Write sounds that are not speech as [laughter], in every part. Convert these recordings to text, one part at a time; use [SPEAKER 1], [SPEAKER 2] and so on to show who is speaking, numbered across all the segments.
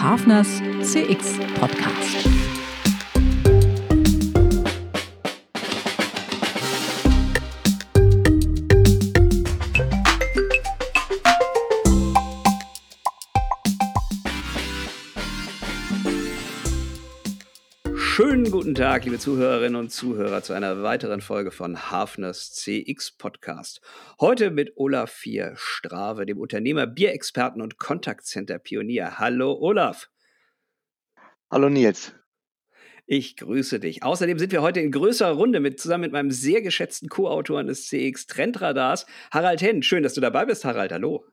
[SPEAKER 1] Hafners CX Podcast.
[SPEAKER 2] Guten Tag, liebe Zuhörerinnen und Zuhörer, zu einer weiteren Folge von Hafners CX Podcast. Heute mit Olaf Vier Strave, dem Unternehmer, Bierexperten und Kontaktcenter Pionier. Hallo Olaf.
[SPEAKER 3] Hallo Nils.
[SPEAKER 2] Ich grüße dich. Außerdem sind wir heute in größerer Runde mit, zusammen mit meinem sehr geschätzten Co-Autoren des CX Trendradars, Harald Henn. Schön, dass du dabei bist, Harald. Hallo.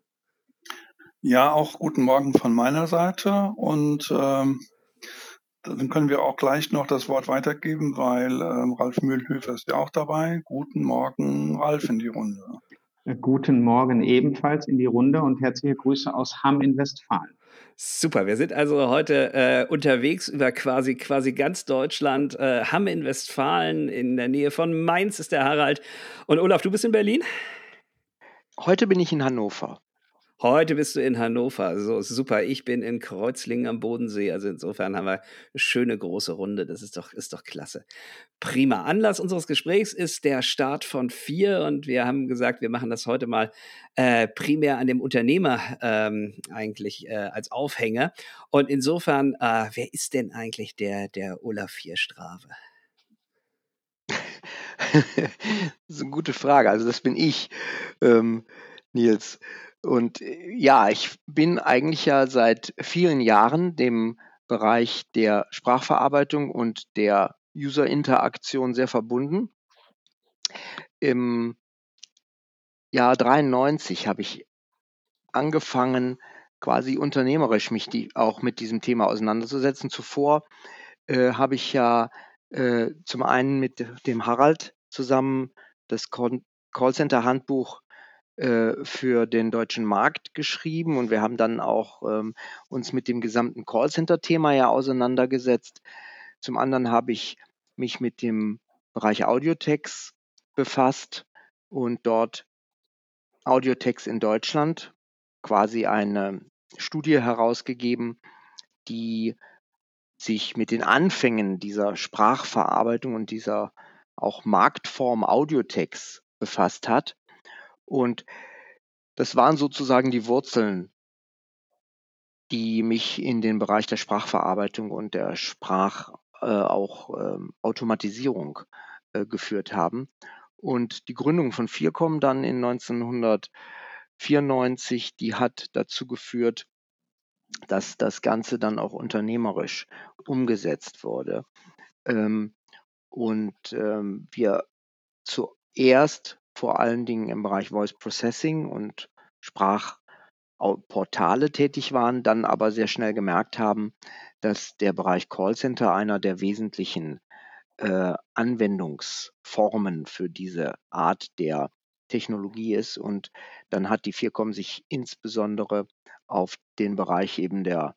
[SPEAKER 4] Ja, auch guten Morgen von meiner Seite und ähm, dann können wir auch gleich noch das Wort weitergeben, weil ähm, Ralf Mühlhöfer ist ja auch dabei. Guten Morgen, Ralf, in die Runde.
[SPEAKER 5] Guten Morgen ebenfalls in die Runde und herzliche Grüße aus Hamm in Westfalen.
[SPEAKER 2] Super, wir sind also heute äh, unterwegs über quasi, quasi ganz Deutschland. Äh, Hamm in Westfalen, in der Nähe von Mainz ist der Harald. Und Olaf, du bist in Berlin?
[SPEAKER 3] Heute bin ich in Hannover.
[SPEAKER 2] Heute bist du in Hannover. So super. Ich bin in Kreuzlingen am Bodensee. Also insofern haben wir eine schöne große Runde. Das ist doch, ist doch klasse. Prima. Anlass unseres Gesprächs ist der Start von vier und wir haben gesagt, wir machen das heute mal äh, primär an dem Unternehmer ähm, eigentlich äh, als Aufhänger. Und insofern, äh, wer ist denn eigentlich der, der Olaf Vierstrave? [laughs]
[SPEAKER 3] das ist eine gute Frage. Also das bin ich, ähm, Nils. Und äh, ja, ich bin eigentlich ja seit vielen Jahren dem Bereich der Sprachverarbeitung und der User-Interaktion sehr verbunden. Im Jahr 93 habe ich angefangen, quasi unternehmerisch mich die, auch mit diesem Thema auseinanderzusetzen. Zuvor äh, habe ich ja äh, zum einen mit dem Harald zusammen das Callcenter-Handbuch für den deutschen Markt geschrieben und wir haben dann auch ähm, uns mit dem gesamten Callcenter-Thema ja auseinandergesetzt. Zum anderen habe ich mich mit dem Bereich Audiotext befasst und dort Audiotext in Deutschland quasi eine Studie herausgegeben, die sich mit den Anfängen dieser Sprachverarbeitung und dieser auch Marktform Audiotext befasst hat und das waren sozusagen die Wurzeln, die mich in den Bereich der Sprachverarbeitung und der Sprach äh, auch ähm, Automatisierung äh, geführt haben. Und die Gründung von Viercom dann in 1994, die hat dazu geführt, dass das Ganze dann auch unternehmerisch umgesetzt wurde. Ähm, und ähm, wir zuerst vor allen Dingen im Bereich Voice Processing und Sprachportale tätig waren, dann aber sehr schnell gemerkt haben, dass der Bereich Callcenter einer der wesentlichen äh, Anwendungsformen für diese Art der Technologie ist. Und dann hat die Viercom sich insbesondere auf den Bereich eben der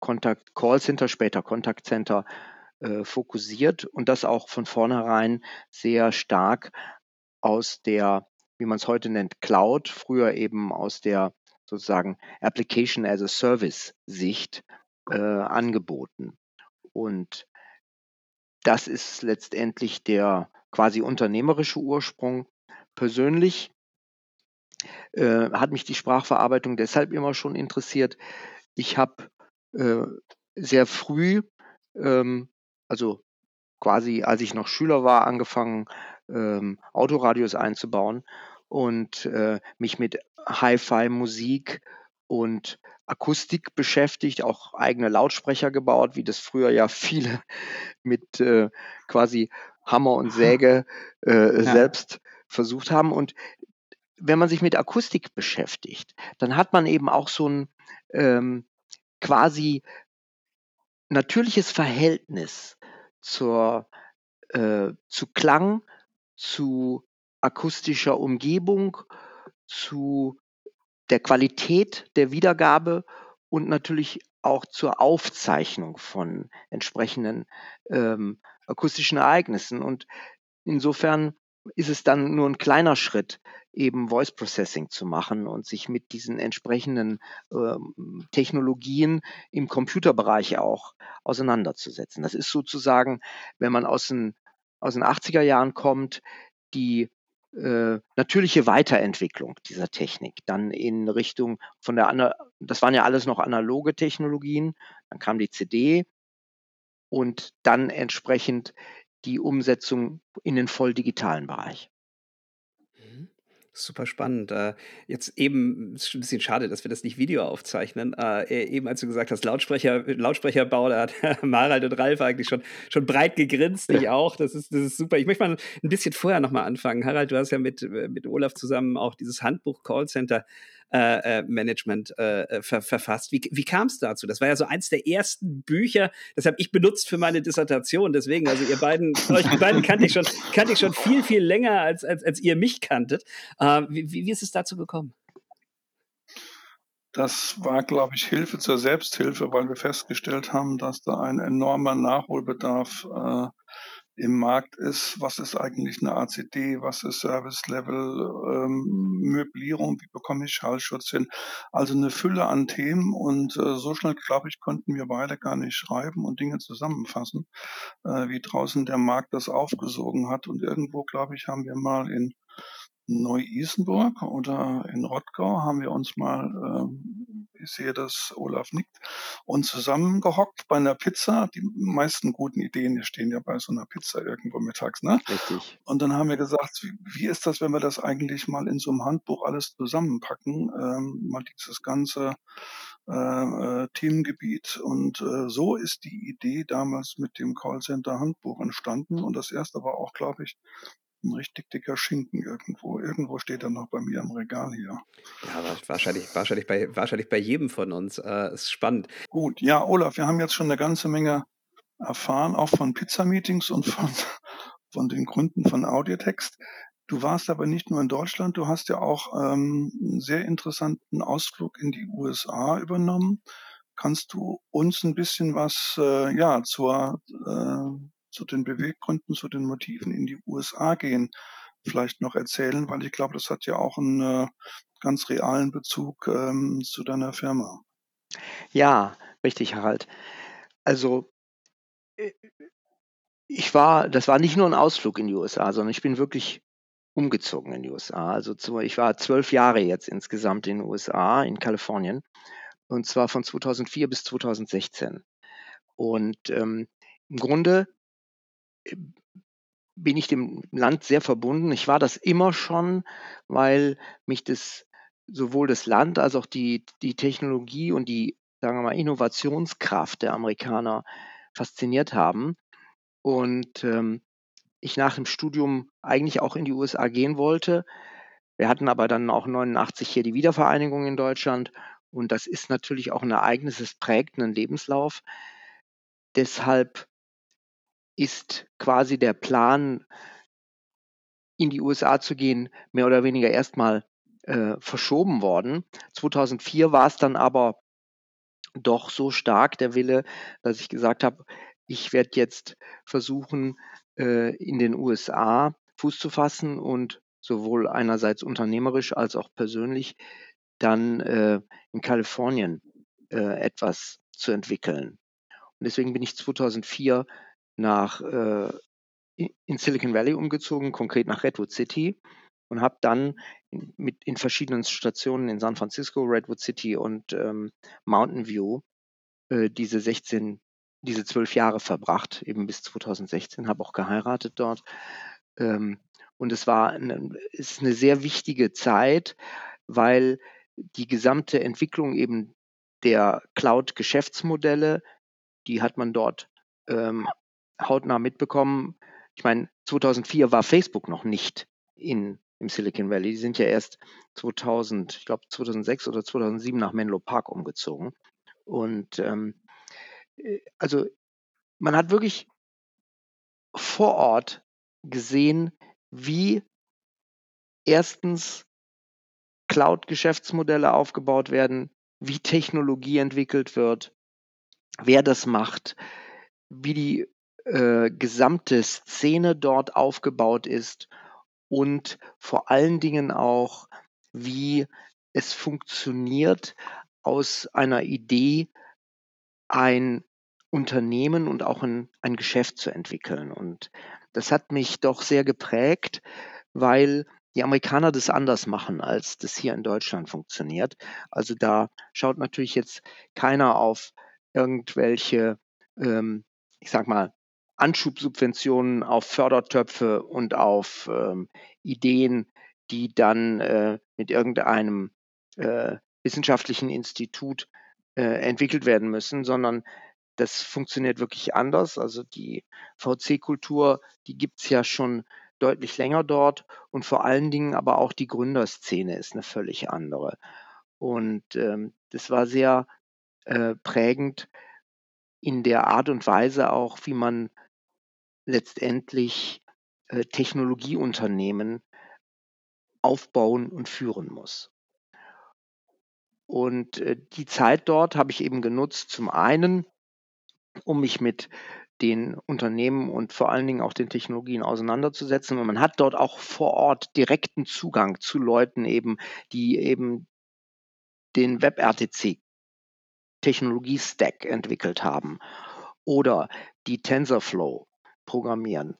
[SPEAKER 3] Kontakt Callcenter, später Kontaktcenter äh, fokussiert und das auch von vornherein sehr stark aus der, wie man es heute nennt, Cloud, früher eben aus der sozusagen Application as a Service Sicht äh, angeboten. Und das ist letztendlich der quasi unternehmerische Ursprung. Persönlich äh, hat mich die Sprachverarbeitung deshalb immer schon interessiert. Ich habe äh, sehr früh, ähm, also quasi als ich noch Schüler war, angefangen, ähm, Autoradios einzubauen und äh, mich mit Hi-Fi-Musik und Akustik beschäftigt, auch eigene Lautsprecher gebaut, wie das früher ja [laughs] viele mit äh, quasi Hammer und Säge äh, [laughs] ja. selbst versucht haben. Und wenn man sich mit Akustik beschäftigt, dann hat man eben auch so ein ähm, quasi natürliches Verhältnis zur, äh, zu Klang, zu akustischer Umgebung, zu der Qualität der Wiedergabe und natürlich auch zur Aufzeichnung von entsprechenden ähm, akustischen Ereignissen. Und insofern ist es dann nur ein kleiner Schritt, eben Voice Processing zu machen und sich mit diesen entsprechenden ähm, Technologien im Computerbereich auch auseinanderzusetzen. Das ist sozusagen, wenn man aus den, aus den 80er Jahren kommt, die äh, natürliche Weiterentwicklung dieser Technik. Dann in Richtung von der, das waren ja alles noch analoge Technologien, dann kam die CD und dann entsprechend die Umsetzung in den voll digitalen Bereich.
[SPEAKER 2] Super spannend. Äh, jetzt eben, ist schon ein bisschen schade, dass wir das nicht Video aufzeichnen. Äh, e, eben als du gesagt hast, Lautsprecher, Lautsprecherbau, da hat [laughs] Harald und Ralf eigentlich schon, schon breit gegrinst, ich auch. Das ist, das ist super. Ich möchte mal ein bisschen vorher nochmal anfangen. Harald, du hast ja mit, mit Olaf zusammen auch dieses Handbuch Callcenter äh, äh, Management äh, äh, ver verfasst. Wie, wie kam es dazu? Das war ja so eins der ersten Bücher, das habe ich benutzt für meine Dissertation. Deswegen, also ihr beiden, [laughs] euch beiden kannte ich schon, kannte ich schon viel, viel länger, als, als, als ihr mich kanntet. Äh, wie, wie ist es dazu gekommen?
[SPEAKER 4] Das war, glaube ich, Hilfe zur Selbsthilfe, weil wir festgestellt haben, dass da ein enormer Nachholbedarf äh, im Markt ist, was ist eigentlich eine ACD, was ist Service Level, ähm, Möblierung, wie bekomme ich Schallschutz hin. Also eine Fülle an Themen und äh, so schnell, glaube ich, konnten wir beide gar nicht schreiben und Dinge zusammenfassen, äh, wie draußen der Markt das aufgesogen hat. Und irgendwo, glaube ich, haben wir mal in Neu-Isenburg oder in Rottgau haben wir uns mal, ähm, ich sehe, dass Olaf nickt, und zusammengehockt bei einer Pizza. Die meisten guten Ideen die stehen ja bei so einer Pizza irgendwo mittags, ne?
[SPEAKER 3] Richtig.
[SPEAKER 4] Und dann haben wir gesagt, wie, wie ist das, wenn wir das eigentlich mal in so einem Handbuch alles zusammenpacken, ähm, mal dieses ganze äh, äh, Themengebiet. Und äh, so ist die Idee damals mit dem Callcenter Handbuch entstanden. Und das erste war auch, glaube ich, ein richtig dicker Schinken irgendwo. Irgendwo steht er noch bei mir im Regal hier.
[SPEAKER 2] Ja, wahrscheinlich, wahrscheinlich, bei, wahrscheinlich bei jedem von uns. Äh, ist spannend.
[SPEAKER 4] Gut, ja, Olaf, wir haben jetzt schon eine ganze Menge erfahren, auch von Pizza-Meetings und von, [laughs] von den Gründen von Audiotext. Du warst aber nicht nur in Deutschland, du hast ja auch ähm, einen sehr interessanten Ausflug in die USA übernommen. Kannst du uns ein bisschen was äh, ja, zur, äh, zu den Beweggründen, zu den Motiven in die USA gehen, vielleicht noch erzählen, weil ich glaube, das hat ja auch einen äh, ganz realen Bezug ähm, zu deiner Firma.
[SPEAKER 3] Ja, richtig, Harald. Also äh, ich war, das war nicht nur ein Ausflug in die USA, sondern ich bin wirklich umgezogen in die USA. Also zu, ich war zwölf Jahre jetzt insgesamt in den USA, in Kalifornien, und zwar von 2004 bis 2016. Und ähm, im Grunde bin ich dem Land sehr verbunden. Ich war das immer schon, weil mich das sowohl das Land als auch die, die Technologie und die, sagen wir mal, Innovationskraft der Amerikaner fasziniert haben. Und ähm, ich nach dem Studium eigentlich auch in die USA gehen wollte. Wir hatten aber dann auch 89 hier die Wiedervereinigung in Deutschland. Und das ist natürlich auch ein Ereignis, es prägt einen Lebenslauf. Deshalb ist quasi der Plan, in die USA zu gehen, mehr oder weniger erstmal äh, verschoben worden. 2004 war es dann aber doch so stark der Wille, dass ich gesagt habe, ich werde jetzt versuchen, äh, in den USA Fuß zu fassen und sowohl einerseits unternehmerisch als auch persönlich dann äh, in Kalifornien äh, etwas zu entwickeln. Und deswegen bin ich 2004 nach äh, in Silicon Valley umgezogen, konkret nach Redwood City und habe dann in, mit in verschiedenen Stationen in San Francisco, Redwood City und ähm, Mountain View äh, diese 16, diese zwölf Jahre verbracht, eben bis 2016, habe auch geheiratet dort. Ähm, und es war eine, ist eine sehr wichtige Zeit, weil die gesamte Entwicklung eben der Cloud-Geschäftsmodelle, die hat man dort ähm, hautnah mitbekommen. Ich meine, 2004 war Facebook noch nicht in, im Silicon Valley. Die sind ja erst 2000, ich glaube 2006 oder 2007 nach Menlo Park umgezogen. Und ähm, äh, also man hat wirklich vor Ort gesehen, wie erstens Cloud-Geschäftsmodelle aufgebaut werden, wie Technologie entwickelt wird, wer das macht, wie die äh, gesamte Szene dort aufgebaut ist und vor allen Dingen auch, wie es funktioniert, aus einer Idee ein Unternehmen und auch ein, ein Geschäft zu entwickeln. Und das hat mich doch sehr geprägt, weil die Amerikaner das anders machen, als das hier in Deutschland funktioniert. Also da schaut natürlich jetzt keiner auf irgendwelche, ähm, ich sag mal, Anschubsubventionen auf Fördertöpfe und auf ähm, Ideen, die dann äh, mit irgendeinem äh, wissenschaftlichen Institut äh, entwickelt werden müssen, sondern das funktioniert wirklich anders. Also die VC-Kultur, die gibt's ja schon deutlich länger dort und vor allen Dingen aber auch die Gründerszene ist eine völlig andere. Und ähm, das war sehr äh, prägend in der Art und Weise auch, wie man letztendlich äh, Technologieunternehmen aufbauen und führen muss. Und äh, die Zeit dort habe ich eben genutzt, zum einen, um mich mit den Unternehmen und vor allen Dingen auch den Technologien auseinanderzusetzen. Und man hat dort auch vor Ort direkten Zugang zu Leuten eben, die eben den WebRTC Technologie-Stack entwickelt haben oder die TensorFlow programmieren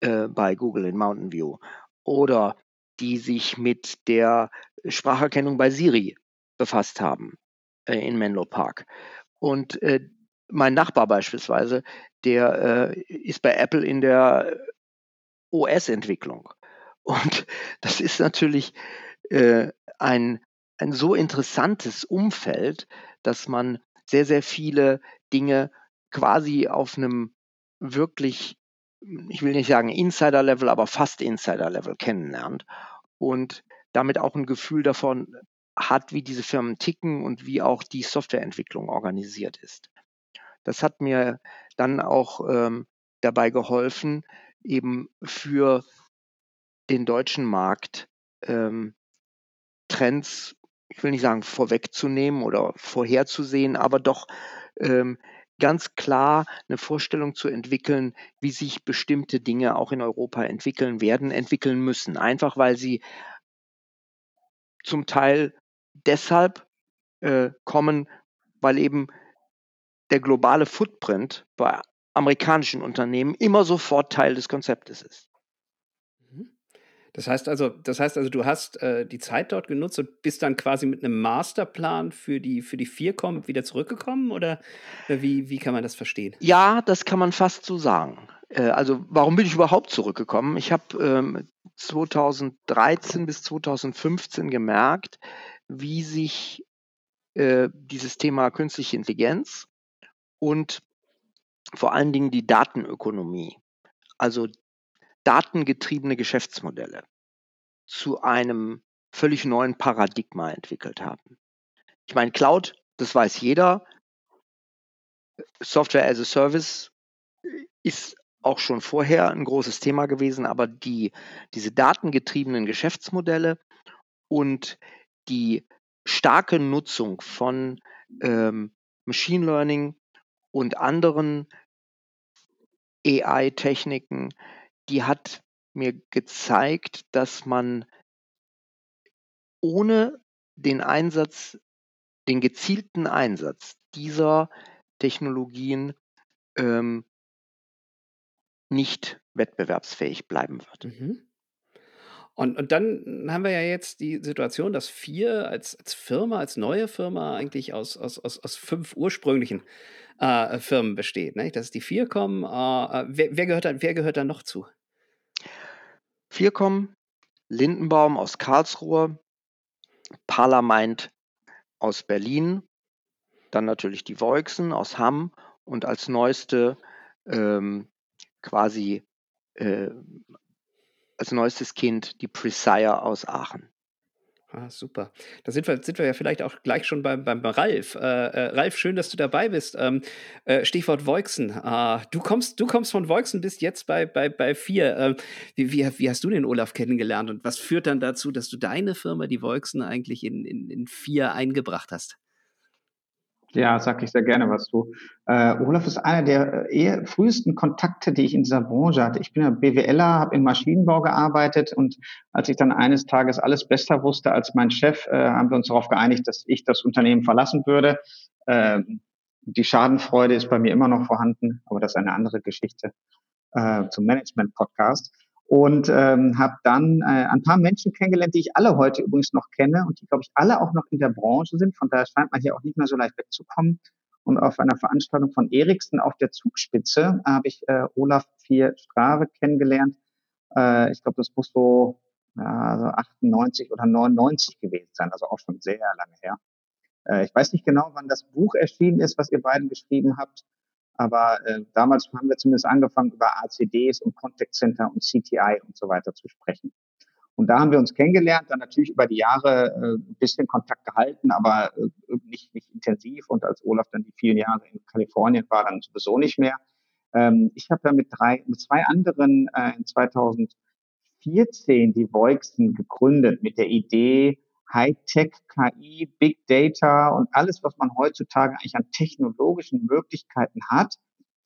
[SPEAKER 3] äh, bei Google in Mountain View oder die sich mit der Spracherkennung bei Siri befasst haben äh, in Menlo Park. Und äh, mein Nachbar beispielsweise, der äh, ist bei Apple in der OS-Entwicklung. Und [laughs] das ist natürlich äh, ein, ein so interessantes Umfeld, dass man sehr, sehr viele Dinge quasi auf einem wirklich, ich will nicht sagen Insider-Level, aber fast Insider-Level kennenlernt und damit auch ein Gefühl davon hat, wie diese Firmen ticken und wie auch die Softwareentwicklung organisiert ist. Das hat mir dann auch ähm, dabei geholfen, eben für den deutschen Markt ähm, Trends, ich will nicht sagen vorwegzunehmen oder vorherzusehen, aber doch ähm, ganz klar eine Vorstellung zu entwickeln, wie sich bestimmte Dinge auch in Europa entwickeln werden, entwickeln müssen. Einfach weil sie zum Teil deshalb äh, kommen, weil eben der globale Footprint bei amerikanischen Unternehmen immer sofort Teil des Konzeptes ist.
[SPEAKER 2] Das heißt also, das heißt also, du hast äh, die Zeit dort genutzt und bist dann quasi mit einem Masterplan für die für die Viercom wieder zurückgekommen oder äh, wie, wie kann man das verstehen?
[SPEAKER 3] Ja, das kann man fast so sagen. Äh, also warum bin ich überhaupt zurückgekommen? Ich habe ähm, 2013 bis 2015 gemerkt, wie sich äh, dieses Thema künstliche Intelligenz und vor allen Dingen die Datenökonomie, also datengetriebene Geschäftsmodelle, zu einem völlig neuen Paradigma entwickelt haben. Ich meine, Cloud, das weiß jeder. Software as a Service ist auch schon vorher ein großes Thema gewesen, aber die, diese datengetriebenen Geschäftsmodelle und die starke Nutzung von ähm, Machine Learning und anderen AI-Techniken, die hat mir gezeigt, dass man ohne den Einsatz, den gezielten Einsatz dieser Technologien ähm, nicht wettbewerbsfähig bleiben wird.
[SPEAKER 2] Mhm. Und, und dann haben wir ja jetzt die Situation, dass vier als, als Firma, als neue Firma eigentlich aus, aus, aus, aus fünf ursprünglichen äh, Firmen besteht. Ne? Das ist die Viercom. Äh, äh, wer, wer, gehört da, wer gehört da noch zu?
[SPEAKER 3] Viercom, Lindenbaum aus Karlsruhe, Parlament aus Berlin, dann natürlich die Voixen aus Hamm und als neueste ähm, quasi äh, als neuestes Kind die Presire aus Aachen.
[SPEAKER 2] Ah, super. Da sind wir, sind wir ja vielleicht auch gleich schon beim, beim Ralf. Äh, äh, Ralf, schön, dass du dabei bist. Ähm, äh, Stichwort Voixen. Äh, du, kommst, du kommst von Voixen, bist jetzt bei, bei, bei vier. Ähm, wie, wie, wie, hast du den Olaf kennengelernt und was führt dann dazu, dass du deine Firma, die Voixen, eigentlich in, in, in vier eingebracht hast?
[SPEAKER 5] Ja, sag ich sehr gerne was zu. Äh, Olaf ist einer der äh, eher frühesten Kontakte, die ich in dieser Branche hatte. Ich bin ja BWLer, habe im Maschinenbau gearbeitet und als ich dann eines Tages alles besser wusste als mein Chef, äh, haben wir uns darauf geeinigt, dass ich das Unternehmen verlassen würde. Äh, die Schadenfreude ist bei mir immer noch vorhanden, aber das ist eine andere Geschichte äh, zum Management-Podcast und ähm, habe dann äh, ein paar Menschen kennengelernt, die ich alle heute übrigens noch kenne und die, glaube ich, alle auch noch in der Branche sind. Von daher scheint man hier auch nicht mehr so leicht wegzukommen. Und auf einer Veranstaltung von Eriksen auf der Zugspitze habe ich äh, Olaf Vier Strave kennengelernt. Äh, ich glaube, das muss so ja, so 98 oder 99 gewesen sein, also auch schon sehr lange her. Äh, ich weiß nicht genau, wann das Buch erschienen ist, was ihr beiden geschrieben habt. Aber äh, damals haben wir zumindest angefangen, über ACDs und Contact Center und CTI und so weiter zu sprechen. Und da haben wir uns kennengelernt, dann natürlich über die Jahre äh, ein bisschen Kontakt gehalten, aber äh, nicht, nicht intensiv. Und als Olaf dann die vielen Jahre in Kalifornien war, dann sowieso nicht mehr. Ähm, ich habe ja mit drei, mit zwei anderen äh, in 2014 die Voixen gegründet mit der Idee, Hightech, KI, Big Data und alles, was man heutzutage eigentlich an technologischen Möglichkeiten hat,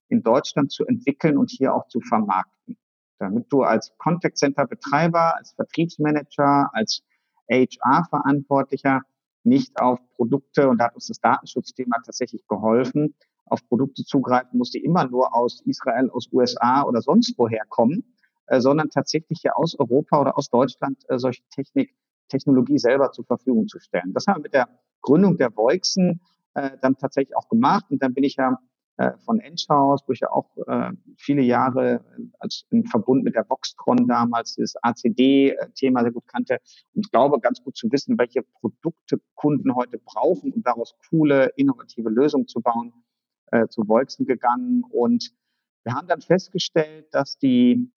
[SPEAKER 5] in Deutschland zu entwickeln und hier auch zu vermarkten. Damit du als Contact Center Betreiber, als Vertriebsmanager, als HR-Verantwortlicher nicht auf Produkte, und da hat uns das Datenschutzthema tatsächlich geholfen, auf Produkte zugreifen musst, die immer nur aus Israel, aus USA oder sonst woher kommen, äh, sondern tatsächlich hier aus Europa oder aus Deutschland äh, solche Technik Technologie selber zur Verfügung zu stellen. Das haben wir mit der Gründung der Voixen äh, dann tatsächlich auch gemacht. Und dann bin ich ja äh, von Enschhaus, wo ich ja auch äh, viele Jahre als im Verbund mit der Voxtron damals das ACD-Thema sehr gut kannte und glaube ganz gut zu wissen, welche Produkte Kunden heute brauchen, um daraus coole, innovative Lösungen zu bauen, äh, zu Voixen gegangen. Und wir haben dann festgestellt, dass die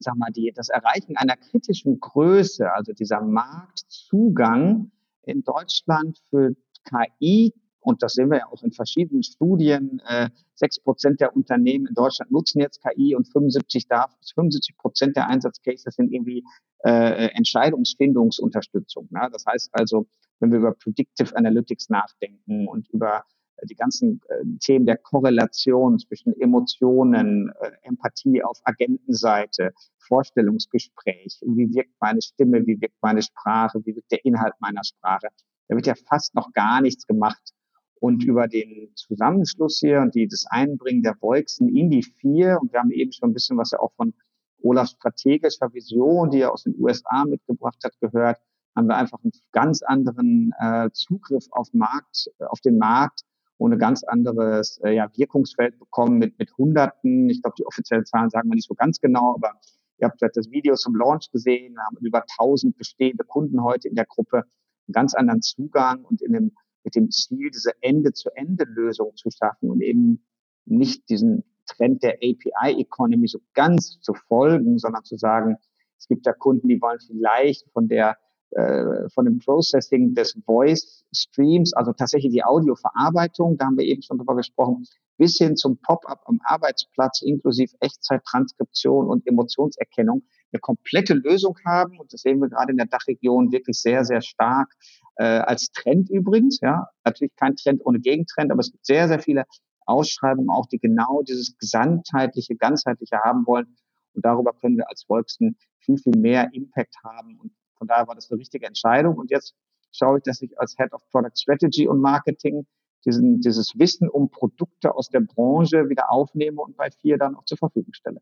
[SPEAKER 5] sag mal, die, das Erreichen einer kritischen Größe, also dieser Marktzugang in Deutschland für KI, und das sehen wir ja auch in verschiedenen Studien, äh, sechs äh, Prozent der Unternehmen in Deutschland nutzen jetzt KI und 75 darf, 75 Prozent der Einsatzcases sind irgendwie äh, Entscheidungsfindungsunterstützung. Ne? Das heißt also, wenn wir über Predictive Analytics nachdenken und über die ganzen äh, Themen der Korrelation zwischen Emotionen, äh, Empathie auf Agentenseite, Vorstellungsgespräch, wie wirkt meine Stimme, wie wirkt meine Sprache, wie wirkt der Inhalt meiner Sprache. Da wird ja fast noch gar nichts gemacht. Und über den Zusammenschluss hier und die, das Einbringen der Voixen in die vier, und wir haben eben schon ein bisschen was ja auch von Olafs strategischer Vision, die er aus den USA mitgebracht hat, gehört, haben wir einfach einen ganz anderen äh, Zugriff auf Markt, auf den Markt und ein ganz anderes äh, ja, Wirkungsfeld bekommen mit, mit Hunderten. Ich glaube, die offiziellen Zahlen sagen wir nicht so ganz genau, aber ihr habt vielleicht das Video zum Launch gesehen, haben über 1000 bestehende Kunden heute in der Gruppe, einen ganz anderen Zugang und in dem, mit dem Ziel, diese Ende-zu-Ende-Lösung zu schaffen und eben nicht diesen Trend der API-Economy so ganz zu folgen, sondern zu sagen, es gibt da Kunden, die wollen vielleicht von der äh, von dem Processing des Voice Streams, also tatsächlich die Audioverarbeitung, da haben wir eben schon drüber gesprochen, bis hin zum Pop-up am Arbeitsplatz inklusive Echtzeit-Transkription und Emotionserkennung eine komplette Lösung haben. Und das sehen wir gerade in der Dachregion wirklich sehr, sehr stark äh, als Trend übrigens. Ja, natürlich kein Trend ohne Gegentrend, aber es gibt sehr, sehr viele Ausschreibungen auch, die genau dieses gesamtheitliche, ganzheitliche haben wollen. Und darüber können wir als Volksten viel, viel mehr Impact haben und von daher war das eine richtige Entscheidung. Und jetzt schaue ich, dass ich als Head of Product Strategy und Marketing diesen, dieses Wissen um Produkte aus der Branche wieder aufnehme und bei vier dann auch zur Verfügung stelle.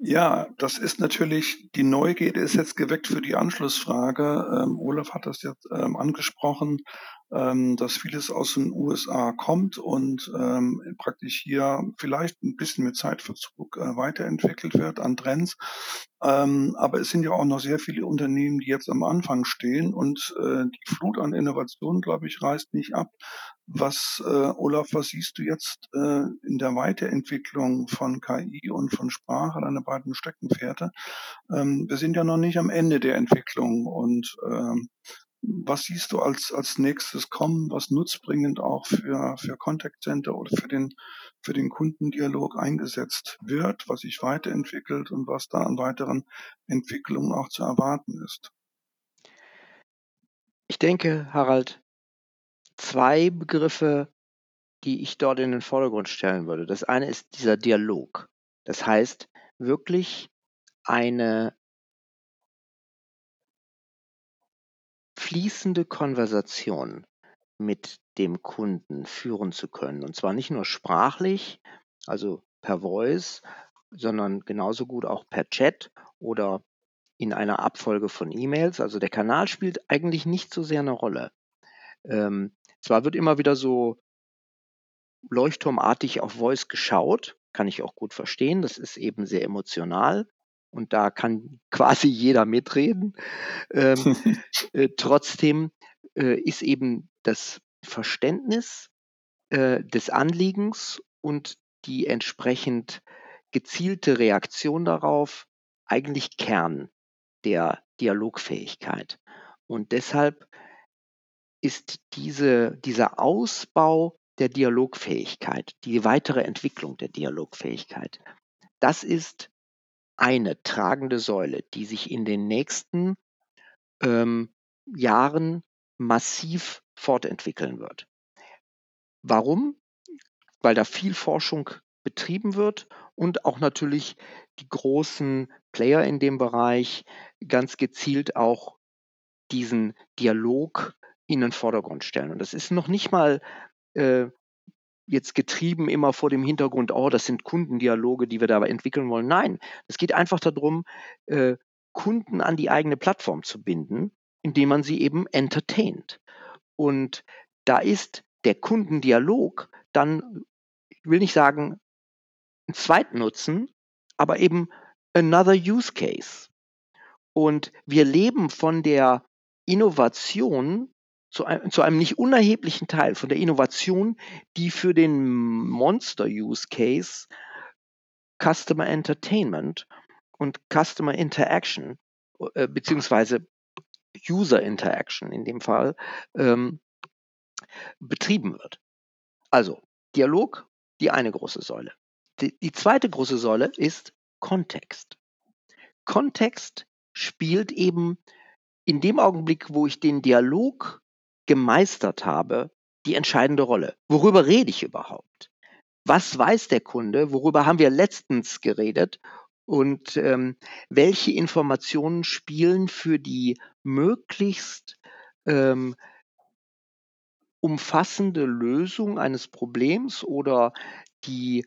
[SPEAKER 4] Ja, das ist natürlich, die Neugierde ist jetzt geweckt für die Anschlussfrage. Ähm, Olaf hat das jetzt ähm, angesprochen ähm, dass vieles aus den USA kommt und ähm, praktisch hier vielleicht ein bisschen mit Zeitverzug äh, weiterentwickelt wird an Trends. Ähm, aber es sind ja auch noch sehr viele Unternehmen, die jetzt am Anfang stehen und äh, die Flut an Innovationen, glaube ich, reißt nicht ab. Was, äh, Olaf, was siehst du jetzt äh, in der Weiterentwicklung von KI und von Sprache, deine beiden Steckenpferde? Ähm, wir sind ja noch nicht am Ende der Entwicklung und ähm, was siehst du als, als nächstes kommen, was nutzbringend auch für, für Contact Center oder für den, für den Kundendialog eingesetzt wird, was sich weiterentwickelt und was da an weiteren Entwicklungen auch zu erwarten ist?
[SPEAKER 3] Ich denke, Harald, zwei Begriffe, die ich dort in den Vordergrund stellen würde. Das eine ist dieser Dialog. Das heißt, wirklich eine fließende Konversation mit dem Kunden führen zu können. Und zwar nicht nur sprachlich, also per Voice, sondern genauso gut auch per Chat oder in einer Abfolge von E-Mails. Also der Kanal spielt eigentlich nicht so sehr eine Rolle. Ähm, zwar wird immer wieder so leuchtturmartig auf Voice geschaut, kann ich auch gut verstehen. Das ist eben sehr emotional und da kann quasi jeder mitreden. Ähm, [laughs] äh, trotzdem äh, ist eben das Verständnis äh, des Anliegens und die entsprechend gezielte Reaktion darauf eigentlich Kern der Dialogfähigkeit. Und deshalb ist diese, dieser Ausbau der Dialogfähigkeit, die weitere Entwicklung der Dialogfähigkeit, das ist eine tragende Säule, die sich in den nächsten ähm, Jahren massiv fortentwickeln wird. Warum? Weil da viel Forschung betrieben wird und auch natürlich die großen Player in dem Bereich ganz gezielt auch diesen Dialog in den Vordergrund stellen. Und das ist noch nicht mal äh, jetzt getrieben immer vor dem Hintergrund, oh, das sind Kundendialoge, die wir da entwickeln wollen. Nein, es geht einfach darum, äh, Kunden an die eigene Plattform zu binden, indem man sie eben entertaint. Und da ist der Kundendialog dann, ich will nicht sagen, ein Zweitnutzen, aber eben another use case. Und wir leben von der Innovation zu einem, zu einem nicht unerheblichen Teil, von der Innovation, die für den Monster-Use-Case Customer Entertainment und Customer Interaction äh, beziehungsweise User Interaction in dem Fall ähm, betrieben wird. Also Dialog, die eine große Säule. Die, die zweite große Säule ist Kontext. Kontext spielt eben in dem Augenblick, wo ich den Dialog gemeistert habe, die entscheidende Rolle. Worüber rede ich überhaupt? Was weiß der Kunde? Worüber haben wir letztens geredet? Und ähm, welche Informationen spielen für die möglichst ähm, umfassende Lösung eines Problems oder die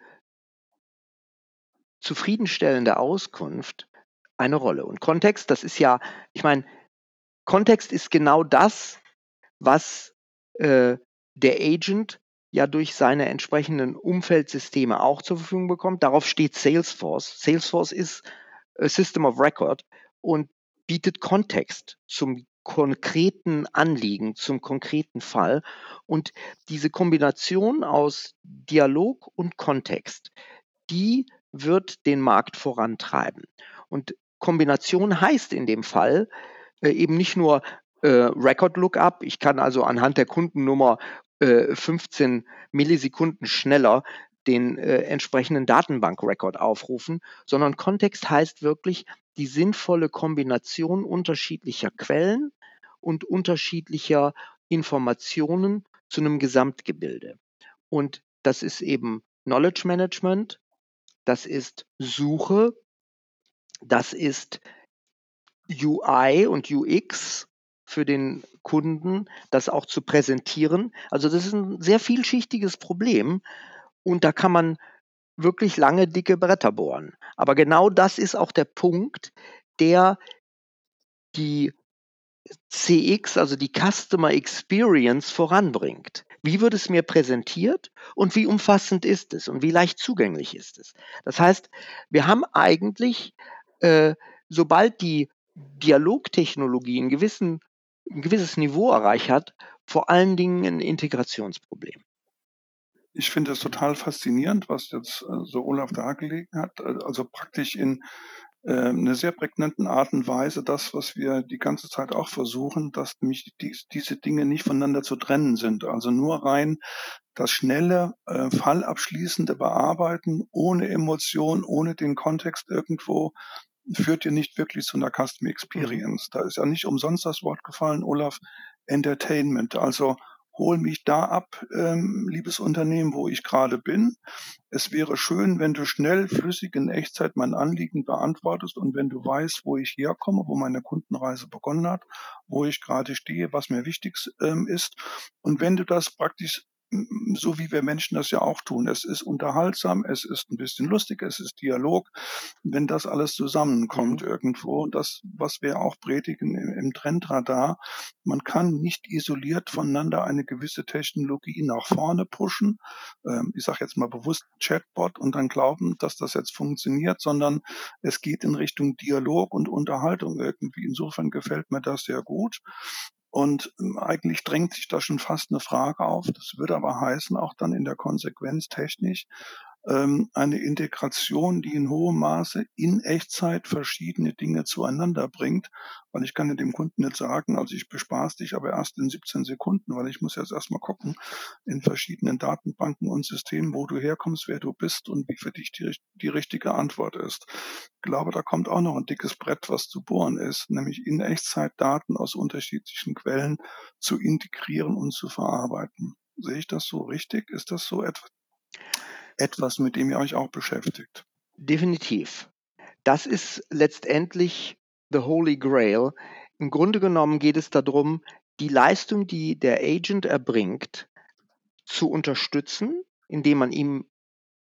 [SPEAKER 3] zufriedenstellende Auskunft eine Rolle. Und Kontext, das ist ja, ich meine, Kontext ist genau das, was äh, der Agent ja durch seine entsprechenden Umfeldsysteme auch zur Verfügung bekommt. Darauf steht Salesforce. Salesforce ist a System of Record und bietet Kontext zum konkreten Anliegen, zum konkreten Fall. Und diese Kombination aus Dialog und Kontext, die wird den Markt vorantreiben. Und Kombination heißt in dem Fall äh, eben nicht nur äh, Record Lookup, ich kann also anhand der Kundennummer äh, 15 Millisekunden schneller den äh, entsprechenden Datenbankrekord aufrufen, sondern Kontext heißt wirklich die sinnvolle Kombination unterschiedlicher Quellen und unterschiedlicher Informationen zu einem Gesamtgebilde. Und das ist eben Knowledge Management, das ist Suche, das ist UI und UX für den Kunden, das auch zu präsentieren. Also das ist ein sehr vielschichtiges Problem und da kann man wirklich lange dicke Bretter bohren. Aber genau das ist auch der Punkt, der die CX, also die Customer Experience voranbringt. Wie wird es mir präsentiert und wie umfassend ist es und wie leicht zugänglich ist es? Das heißt, wir haben eigentlich, äh, sobald die Dialogtechnologie ein, gewissen, ein gewisses Niveau erreicht hat, vor allen Dingen ein Integrationsproblem.
[SPEAKER 4] Ich finde es total faszinierend, was jetzt äh, so Olaf dargelegt hat. Also praktisch in äh, einer sehr prägnanten Art und Weise das, was wir die ganze Zeit auch versuchen, dass nämlich dies, diese Dinge nicht voneinander zu trennen sind. Also nur rein das schnelle, äh, fallabschließende Bearbeiten ohne Emotion, ohne den Kontext irgendwo führt dir nicht wirklich zu einer Custom Experience. Da ist ja nicht umsonst das Wort gefallen, Olaf, Entertainment. Also hol mich da ab, ähm, liebes Unternehmen, wo ich gerade bin. Es wäre schön, wenn du schnell, flüssig in Echtzeit mein Anliegen beantwortest und wenn du weißt, wo ich herkomme, wo meine Kundenreise begonnen hat, wo ich gerade stehe, was mir wichtig ähm, ist. Und wenn du das praktisch so wie wir Menschen das ja auch tun. Es ist unterhaltsam, es ist ein bisschen lustig, es ist Dialog. Wenn das alles zusammenkommt mhm. irgendwo, das, was wir auch predigen im, im Trendradar, man kann nicht isoliert voneinander eine gewisse Technologie nach vorne pushen. Ähm, ich sage jetzt mal bewusst Chatbot und dann glauben, dass das jetzt funktioniert, sondern es geht in Richtung Dialog und Unterhaltung irgendwie. Insofern gefällt mir das sehr gut. Und ähm, eigentlich drängt sich da schon fast eine Frage auf. Das würde aber heißen, auch dann in der Konsequenz technisch, ähm, eine Integration, die in hohem Maße in Echtzeit verschiedene Dinge zueinander bringt. Weil ich kann ja dem Kunden nicht sagen, also ich bespaß dich aber erst in 17 Sekunden, weil ich muss jetzt erstmal gucken in verschiedenen Datenbanken und Systemen, wo du herkommst, wer du bist und wie für dich die, die richtige Antwort ist. Ich glaube, da kommt auch noch ein dickes Brett, was zu bohren ist, nämlich in Echtzeit Daten aus unterschiedlichen Quellen zu integrieren und zu verarbeiten. Sehe ich das so richtig? Ist das so etwas? Etwas, mit dem ihr euch auch beschäftigt.
[SPEAKER 3] Definitiv. Das ist letztendlich the Holy Grail. Im Grunde genommen geht es darum, die Leistung, die der Agent erbringt, zu unterstützen, indem man ihm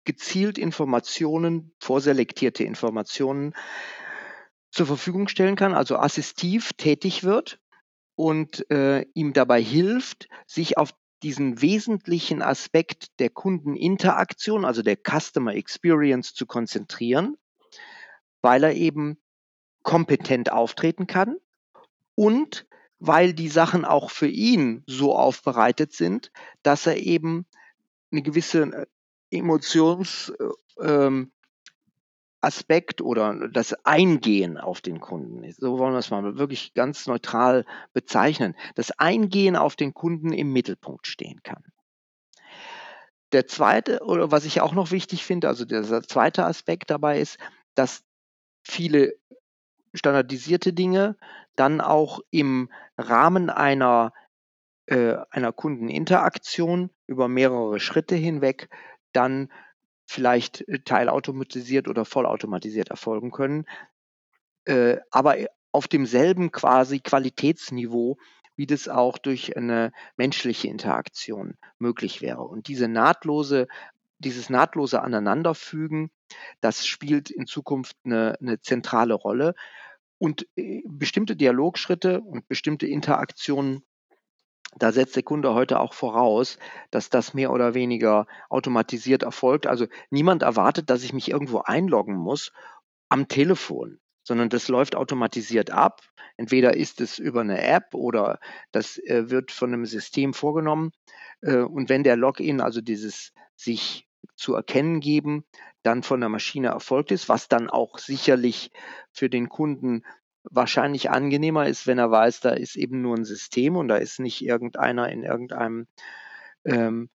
[SPEAKER 3] gezielt Informationen, vorselektierte Informationen zur Verfügung stellen kann, also assistiv tätig wird und äh, ihm dabei hilft, sich auf diesen wesentlichen Aspekt der Kundeninteraktion, also der Customer Experience zu konzentrieren, weil er eben kompetent auftreten kann und weil die Sachen auch für ihn so aufbereitet sind, dass er eben eine gewisse äh, Emotions, äh, ähm, Aspekt oder das Eingehen auf den Kunden. So wollen wir es mal wirklich ganz neutral bezeichnen. Das Eingehen auf den Kunden im Mittelpunkt stehen kann. Der zweite, oder was ich auch noch wichtig finde, also der zweite Aspekt dabei ist, dass viele standardisierte Dinge dann auch im Rahmen einer, äh, einer Kundeninteraktion über mehrere Schritte hinweg dann vielleicht äh, teilautomatisiert oder vollautomatisiert erfolgen können, äh, aber auf demselben quasi Qualitätsniveau, wie das auch durch eine menschliche Interaktion möglich wäre. Und diese nahtlose, dieses nahtlose Aneinanderfügen, das spielt in Zukunft eine, eine zentrale Rolle. Und äh, bestimmte Dialogschritte und bestimmte Interaktionen da setzt der Kunde heute auch voraus, dass das mehr oder weniger automatisiert erfolgt. Also niemand erwartet, dass ich mich irgendwo einloggen muss am Telefon, sondern das läuft automatisiert ab. Entweder ist es über eine App oder das äh, wird von einem System vorgenommen. Äh, und wenn der Login, also dieses sich zu erkennen geben, dann von der Maschine erfolgt ist, was dann auch sicherlich für den Kunden wahrscheinlich angenehmer ist, wenn er weiß, da ist eben nur ein System und da ist nicht irgendeiner in irgendeinem ähm,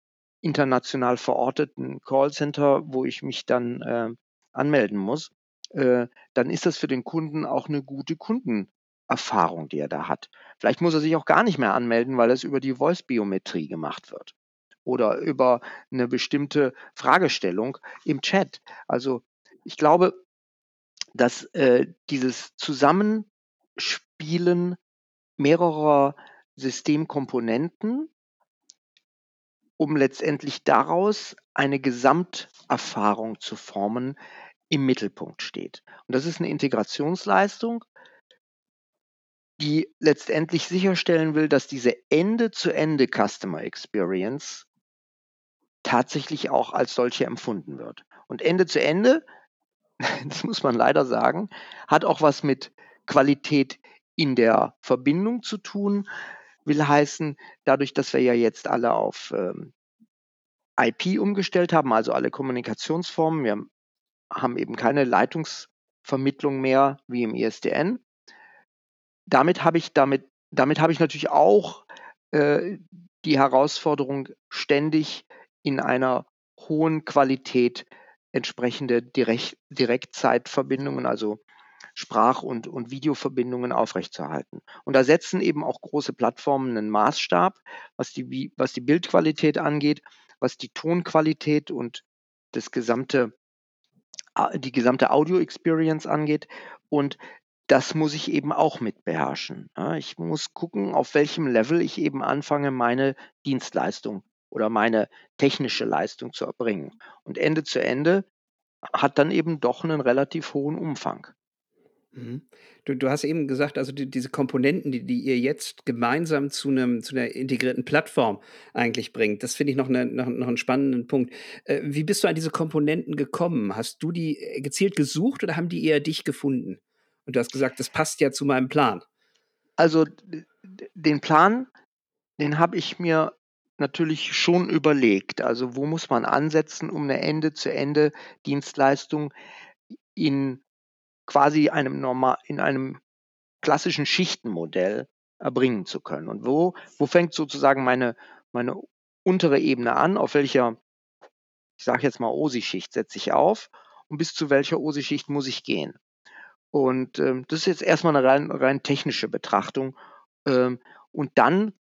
[SPEAKER 3] international verorteten Callcenter, wo ich mich dann äh, anmelden muss, äh, dann ist das für den Kunden auch eine gute Kundenerfahrung, die er da hat. Vielleicht muss er sich auch gar nicht mehr anmelden, weil es über die Voice-Biometrie gemacht wird oder über eine bestimmte Fragestellung im Chat. Also ich glaube, dass äh, dieses Zusammenspielen mehrerer Systemkomponenten, um letztendlich daraus eine Gesamterfahrung zu formen, im Mittelpunkt steht. Und das ist eine Integrationsleistung, die letztendlich sicherstellen will, dass diese Ende-zu-Ende Customer Experience tatsächlich auch als solche empfunden wird. Und Ende zu Ende [laughs] das muss man leider sagen, hat auch was mit Qualität in der Verbindung zu tun. Will heißen, dadurch, dass wir ja jetzt alle auf ähm, IP umgestellt haben, also alle Kommunikationsformen, wir haben eben keine Leitungsvermittlung mehr wie im ISDN. Damit habe ich damit, damit habe ich natürlich auch äh, die Herausforderung, ständig in einer hohen Qualität entsprechende Direkt Direktzeitverbindungen, also Sprach- und, und Videoverbindungen aufrechtzuerhalten. Und da setzen eben auch große Plattformen einen Maßstab, was die, was die Bildqualität angeht, was die Tonqualität und das gesamte, die gesamte Audio-Experience angeht. Und das muss ich eben auch mit beherrschen. Ich muss gucken, auf welchem Level ich eben anfange, meine Dienstleistung oder meine technische Leistung zu erbringen. Und Ende zu Ende hat dann eben doch einen relativ hohen Umfang.
[SPEAKER 2] Mhm. Du, du hast eben gesagt, also die, diese Komponenten, die, die ihr jetzt gemeinsam zu, einem, zu einer integrierten Plattform eigentlich bringt, das finde ich noch, eine, noch, noch einen spannenden Punkt. Äh, wie bist du an diese Komponenten gekommen? Hast du die gezielt gesucht oder haben die eher dich gefunden? Und du hast gesagt, das passt ja zu meinem Plan.
[SPEAKER 3] Also den Plan, den habe ich mir natürlich schon überlegt. Also wo muss man ansetzen, um eine Ende-zu-Ende-Dienstleistung in quasi einem normal, in einem klassischen Schichtenmodell erbringen zu können. Und wo, wo fängt sozusagen meine, meine untere Ebene an, auf welcher, ich sage jetzt mal OSI-Schicht setze ich auf und bis zu welcher OSI-Schicht muss ich gehen. Und ähm, das ist jetzt erstmal eine rein, rein technische Betrachtung. Ähm, und dann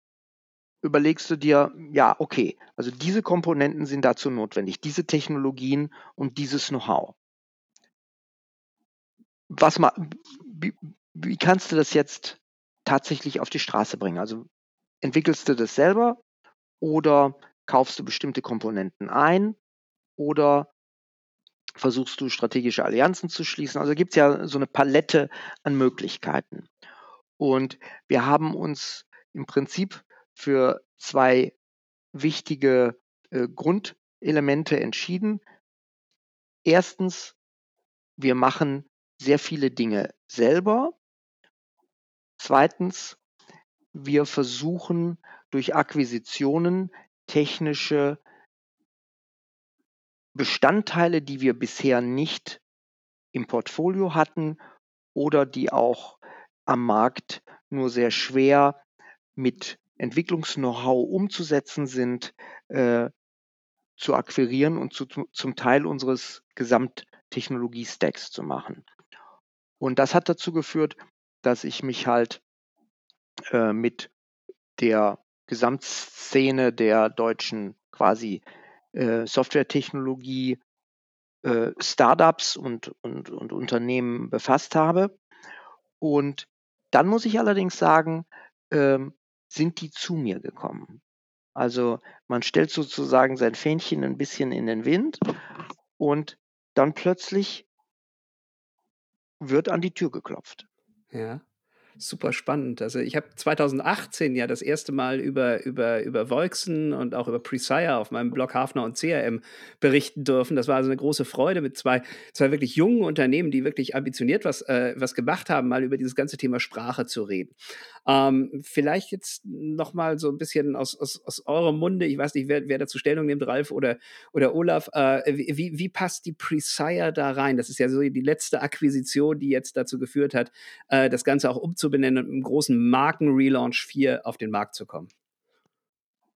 [SPEAKER 3] überlegst du dir, ja, okay, also diese Komponenten sind dazu notwendig, diese Technologien und dieses Know-how. Was ma, wie, wie kannst du das jetzt tatsächlich auf die Straße bringen? Also entwickelst du das selber oder kaufst du bestimmte Komponenten ein oder versuchst du strategische Allianzen zu schließen. Also gibt es ja so eine Palette an Möglichkeiten. Und wir haben uns im Prinzip für zwei wichtige äh, Grundelemente entschieden. Erstens, wir machen sehr viele Dinge selber. Zweitens, wir versuchen durch Akquisitionen technische Bestandteile, die wir bisher nicht im Portfolio hatten oder die auch am Markt nur sehr schwer mit Entwicklungs-Know-how umzusetzen sind, äh, zu akquirieren und zu, zum Teil unseres Gesamttechnologie-Stacks zu machen. Und das hat dazu geführt, dass ich mich halt äh, mit der Gesamtszene der deutschen quasi äh, Softwaretechnologie, äh, Startups und, und, und Unternehmen befasst habe. Und dann muss ich allerdings sagen, ähm, sind die zu mir gekommen. Also man stellt sozusagen sein Fähnchen ein bisschen in den Wind und dann plötzlich wird an die Tür geklopft.
[SPEAKER 2] Ja super spannend. Also ich habe 2018 ja das erste Mal über, über, über Volksen und auch über Presire auf meinem Blog Hafner und CRM berichten dürfen. Das war also eine große Freude mit zwei, zwei wirklich jungen Unternehmen, die wirklich ambitioniert was, äh, was gemacht haben, mal über dieses ganze Thema Sprache zu reden. Ähm, vielleicht jetzt noch mal so ein bisschen aus, aus, aus eurem Munde, ich weiß nicht, wer, wer dazu Stellung nimmt, Ralf oder, oder Olaf, äh, wie, wie passt die Presire da rein? Das ist ja so die letzte Akquisition, die jetzt dazu geführt hat, äh, das Ganze auch umzusetzen umzubenennen und mit einem großen Marken-Relaunch 4 auf den Markt zu kommen?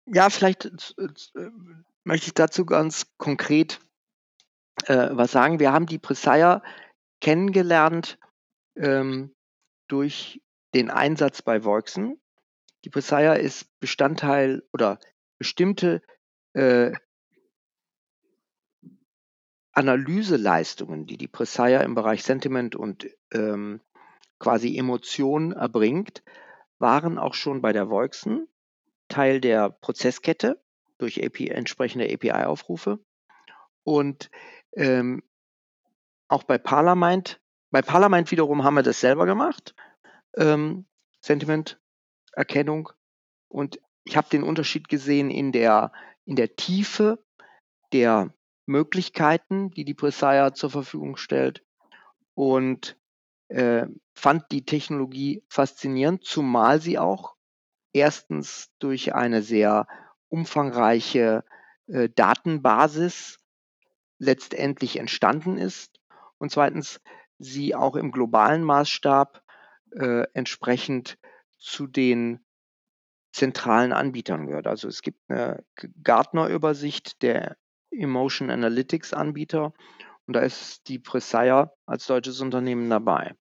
[SPEAKER 3] Ja, vielleicht äh, möchte ich dazu ganz konkret äh, was sagen. Wir haben die Presire kennengelernt ähm, durch den Einsatz bei Voxen. Die Presire ist Bestandteil oder bestimmte äh, Analyseleistungen, die die Presire im Bereich Sentiment und ähm, quasi Emotionen erbringt, waren auch schon bei der Volksen Teil der Prozesskette durch API, entsprechende API-Aufrufe. Und ähm, auch bei Parlament, bei Parlament wiederum haben wir das selber gemacht, ähm, Sentiment-Erkennung. Und ich habe den Unterschied gesehen in der, in der Tiefe der Möglichkeiten, die die Presire zur Verfügung stellt und äh, fand die Technologie faszinierend, zumal sie auch erstens durch eine sehr umfangreiche äh, Datenbasis letztendlich entstanden ist und zweitens sie auch im globalen Maßstab äh, entsprechend zu den zentralen Anbietern gehört. Also es gibt eine Gartner-Übersicht der Emotion Analytics Anbieter und da ist die Presire als deutsches Unternehmen dabei.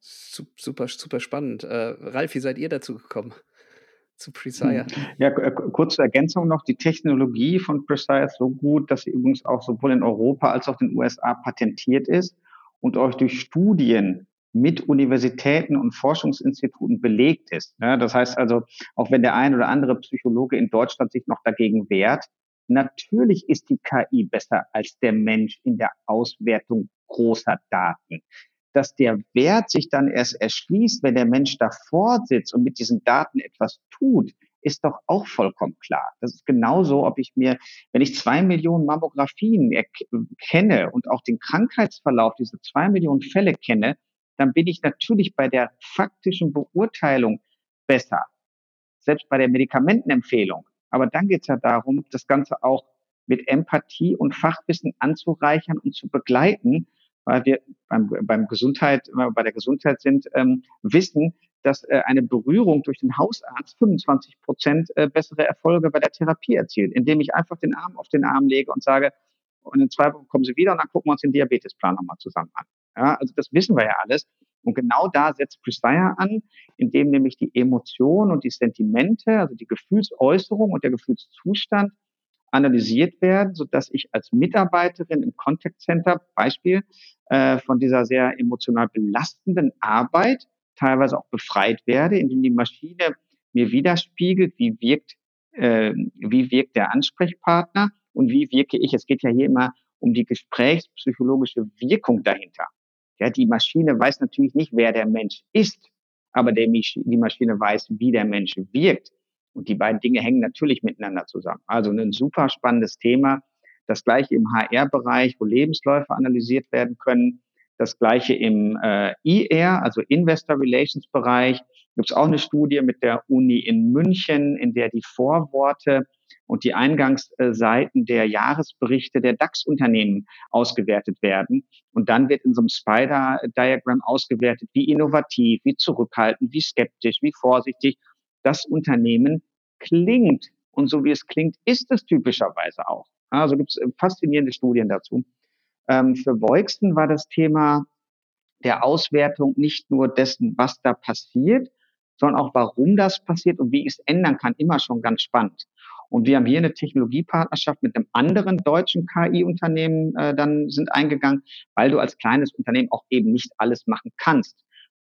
[SPEAKER 2] Super, super spannend. Äh, Ralf, wie seid ihr dazu gekommen? [laughs] Zu Presire?
[SPEAKER 5] Hm. Ja, kurze Ergänzung noch. Die Technologie von Presire ist so gut, dass sie übrigens auch sowohl in Europa als auch in den USA patentiert ist und euch durch Studien mit Universitäten und Forschungsinstituten belegt ist. Ja, das heißt also, auch wenn der ein oder andere Psychologe in Deutschland sich noch dagegen wehrt, natürlich ist die KI besser als der Mensch in der Auswertung großer Daten. Dass der Wert sich dann erst erschließt, wenn der Mensch davor sitzt und mit diesen Daten etwas tut, ist doch auch vollkommen klar. Das ist genauso, ob ich mir, wenn ich zwei Millionen Mammografien kenne und auch den Krankheitsverlauf dieser zwei Millionen Fälle kenne, dann bin ich natürlich bei der faktischen Beurteilung besser. Selbst bei der Medikamentenempfehlung. Aber dann geht es ja darum, das Ganze auch mit Empathie und Fachwissen anzureichern und zu begleiten, weil wir beim, beim Gesundheit, wenn wir bei der Gesundheit sind, ähm, wissen, dass äh, eine Berührung durch den Hausarzt 25 Prozent äh, bessere Erfolge bei der Therapie erzielt, indem ich einfach den Arm auf den Arm lege und sage, und in zwei Wochen kommen Sie wieder und dann gucken wir uns den Diabetesplan nochmal zusammen an. Ja, also das wissen wir ja alles. Und genau da setzt Presire an, indem nämlich die Emotionen und die Sentimente, also die Gefühlsäußerung und der Gefühlszustand analysiert werden, so dass ich als Mitarbeiterin im Contact Center, Beispiel, äh, von dieser sehr emotional belastenden Arbeit teilweise auch befreit werde, indem die Maschine mir widerspiegelt, wie wirkt, äh, wie wirkt der Ansprechpartner und wie wirke ich. Es geht ja hier immer um die gesprächspsychologische Wirkung dahinter. Ja, die Maschine weiß natürlich nicht, wer der Mensch ist, aber der, die Maschine weiß, wie der Mensch wirkt. Und die beiden Dinge hängen natürlich miteinander zusammen. Also ein super spannendes Thema. Das gleiche im HR-Bereich, wo Lebensläufe analysiert werden können. Das gleiche im äh, IR, also Investor Relations Bereich. Gibt es auch eine Studie mit der Uni in München, in der die Vorworte und die Eingangsseiten der Jahresberichte der DAX-Unternehmen ausgewertet werden. Und dann wird in so einem Spider-Diagramm ausgewertet, wie innovativ, wie zurückhaltend, wie skeptisch, wie vorsichtig das Unternehmen klingt. Und so wie es klingt, ist es typischerweise auch. Also gibt es äh, faszinierende Studien dazu. Ähm, für Voixen war das Thema der Auswertung nicht nur dessen, was da passiert, sondern auch warum das passiert und wie ich es ändern kann, immer schon ganz spannend. Und wir haben hier eine Technologiepartnerschaft mit einem anderen deutschen KI-Unternehmen äh, dann sind eingegangen, weil du als kleines Unternehmen auch eben nicht alles machen kannst.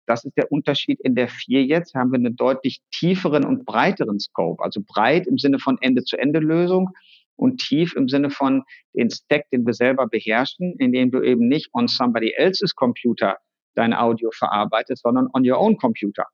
[SPEAKER 5] Das ist der Unterschied in der vier jetzt. Haben wir einen deutlich tieferen und breiteren Scope. Also breit im Sinne von Ende-zu-Ende-Lösung und tief im Sinne von den Stack, den wir selber beherrschen, indem du eben nicht on somebody else's Computer dein Audio verarbeitest, sondern on your own Computer.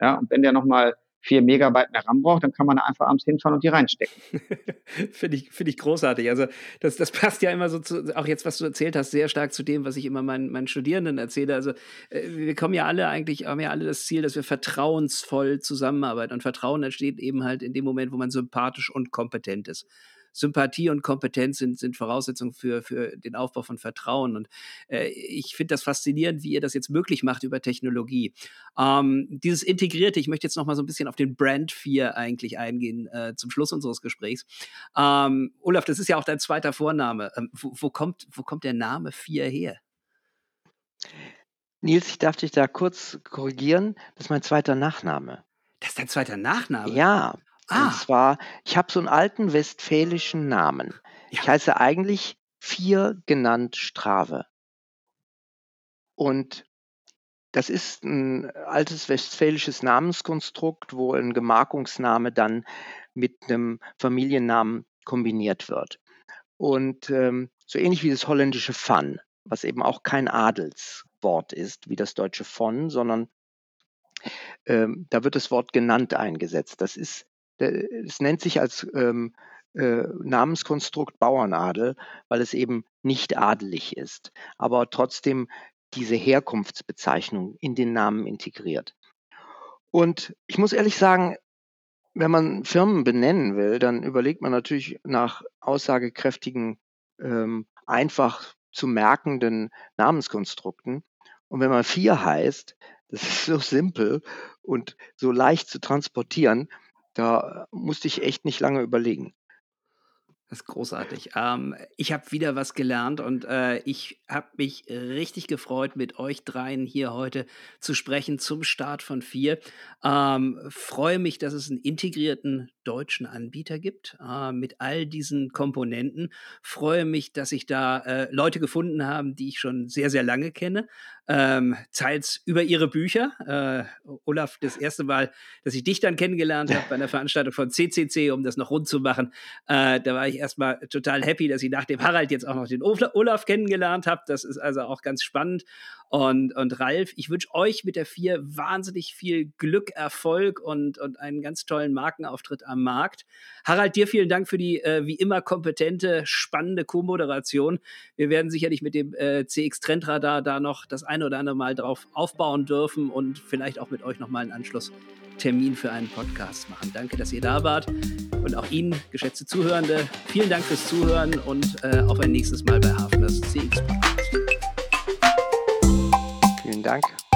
[SPEAKER 5] Ja, und wenn der nochmal vier Megabyte mehr RAM braucht, dann kann man da einfach abends hinfahren und die reinstecken. [laughs]
[SPEAKER 2] Finde ich, finde ich großartig. Also das, das passt ja immer so zu, auch jetzt, was du erzählt hast, sehr stark zu dem, was ich immer meinen, meinen Studierenden erzähle. Also äh, wir kommen ja alle eigentlich, haben ja alle das Ziel, dass wir vertrauensvoll zusammenarbeiten. Und Vertrauen entsteht eben halt in dem Moment, wo man sympathisch und kompetent ist. Sympathie und Kompetenz sind, sind Voraussetzungen für, für den Aufbau von Vertrauen. Und äh, ich finde das faszinierend, wie ihr das jetzt möglich macht über Technologie. Ähm, dieses Integrierte, ich möchte jetzt noch mal so ein bisschen auf den Brand 4 eigentlich eingehen, äh, zum Schluss unseres Gesprächs. Ähm, Olaf, das ist ja auch dein zweiter Vorname. Ähm, wo, wo, kommt, wo kommt der Name 4 her?
[SPEAKER 3] Nils, ich darf dich da kurz korrigieren. Das ist mein zweiter Nachname.
[SPEAKER 2] Das ist dein zweiter Nachname?
[SPEAKER 3] Ja, Ah. Und zwar, ich habe so einen alten westfälischen Namen. Ja. Ich heiße eigentlich Vier genannt Strave. Und das ist ein altes westfälisches Namenskonstrukt, wo ein Gemarkungsname dann mit einem Familiennamen kombiniert wird. Und ähm, so ähnlich wie das holländische Van, was eben auch kein Adelswort ist, wie das deutsche von, sondern ähm, da wird das Wort genannt eingesetzt. Das ist es nennt sich als ähm, äh, Namenskonstrukt Bauernadel, weil es eben nicht adelig ist, aber trotzdem diese Herkunftsbezeichnung in den Namen integriert. Und ich muss ehrlich sagen, wenn man Firmen benennen will, dann überlegt man natürlich nach aussagekräftigen, ähm, einfach zu merkenden Namenskonstrukten. Und wenn man vier heißt, das ist so simpel und so leicht zu transportieren, da musste ich echt nicht lange überlegen.
[SPEAKER 2] Das ist großartig. Ähm, ich habe wieder was gelernt und äh, ich habe mich richtig gefreut, mit euch dreien hier heute zu sprechen zum Start von vier. Ähm, freue mich, dass es einen integrierten deutschen Anbieter gibt äh, mit all diesen Komponenten. Freue mich, dass ich da äh, Leute gefunden habe, die ich schon sehr, sehr lange kenne. Ähm, teils über ihre Bücher. Äh, Olaf, das erste Mal, dass ich dich dann kennengelernt habe bei einer Veranstaltung von CCC, um das noch rund zu machen, äh, da war ich erstmal total happy, dass ich nach dem Harald jetzt auch noch den Olaf kennengelernt habe. Das ist also auch ganz spannend. Und, und Ralf, ich wünsche euch mit der vier wahnsinnig viel Glück, Erfolg und, und einen ganz tollen Markenauftritt am Markt. Harald, dir vielen Dank für die äh, wie immer kompetente, spannende Co-Moderation. Wir werden sicherlich mit dem äh, CX Trendradar da noch das eine oder andere Mal drauf aufbauen dürfen und vielleicht auch mit euch nochmal einen Anschlusstermin für einen Podcast machen. Danke, dass ihr da wart und auch Ihnen, geschätzte Zuhörende, vielen Dank fürs Zuhören und äh, auf ein nächstes Mal bei Hafners CX Podcast.
[SPEAKER 3] Vielen Dank.